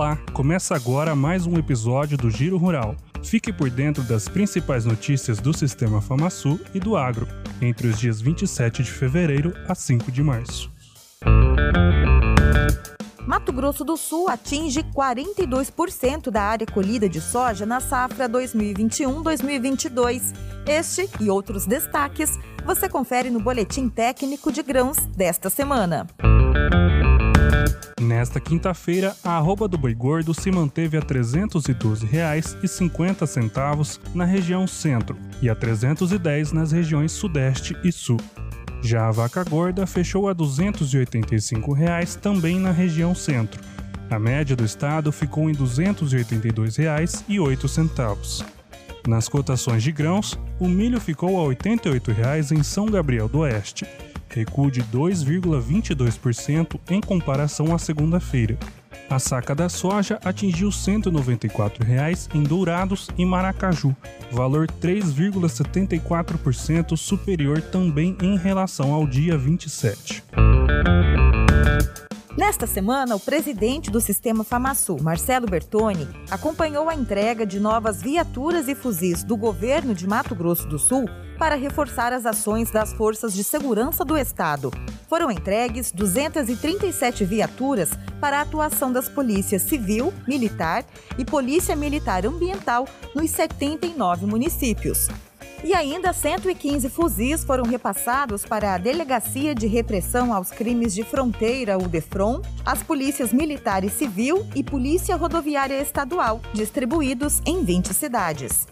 Olá, começa agora mais um episódio do Giro Rural. Fique por dentro das principais notícias do Sistema FamaSul e do agro, entre os dias 27 de fevereiro a 5 de março. Mato Grosso do Sul atinge 42% da área colhida de soja na safra 2021-2022. Este e outros destaques você confere no Boletim Técnico de Grãos desta semana. Nesta quinta-feira, a arroba do boi gordo se manteve a R$ 312,50 na região centro e a R$ 310 nas regiões sudeste e sul. Já a vaca gorda fechou a 285 reais também na região centro. A média do estado ficou em R$ 282,08. Nas cotações de grãos, o milho ficou a 88 reais em São Gabriel do Oeste, recuo de 2,22% em comparação à segunda-feira. A saca da soja atingiu 194 reais em Dourados e Maracaju, valor 3,74% superior também em relação ao dia 27. Nesta semana, o presidente do Sistema FamaSul, Marcelo Bertoni, acompanhou a entrega de novas viaturas e fuzis do governo de Mato Grosso do Sul para reforçar as ações das forças de segurança do Estado. Foram entregues 237 viaturas para a atuação das polícias civil, militar e polícia militar ambiental nos 79 municípios. E ainda 115 fuzis foram repassados para a Delegacia de Repressão aos Crimes de Fronteira, o DEFRON, as polícias militar e civil e Polícia Rodoviária Estadual, distribuídos em 20 cidades.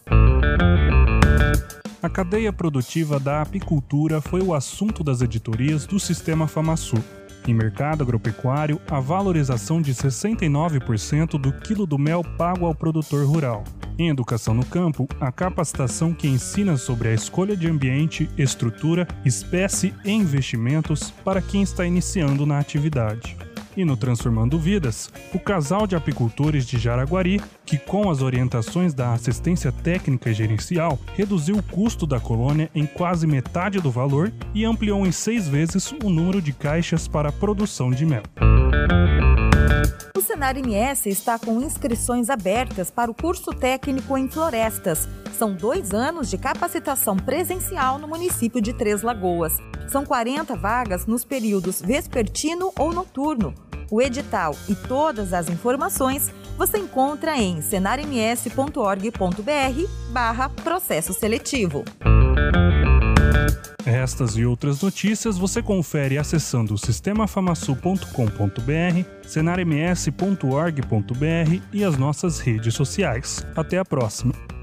A cadeia produtiva da apicultura foi o assunto das editorias do Sistema FamaSul. Em mercado agropecuário, a valorização de 69% do quilo do mel pago ao produtor rural. Em educação no campo, a capacitação que ensina sobre a escolha de ambiente, estrutura, espécie e investimentos para quem está iniciando na atividade. E no Transformando Vidas, o casal de apicultores de Jaraguari, que com as orientações da assistência técnica e gerencial, reduziu o custo da colônia em quase metade do valor e ampliou em seis vezes o número de caixas para a produção de mel. O Senar MS está com inscrições abertas para o curso técnico em florestas. São dois anos de capacitação presencial no município de Três Lagoas. São 40 vagas nos períodos vespertino ou noturno. O edital e todas as informações você encontra em senarms.org.br barra processo seletivo. Estas e outras notícias você confere acessando sistemafamasul.com.br, senarms.org.br e as nossas redes sociais. Até a próxima!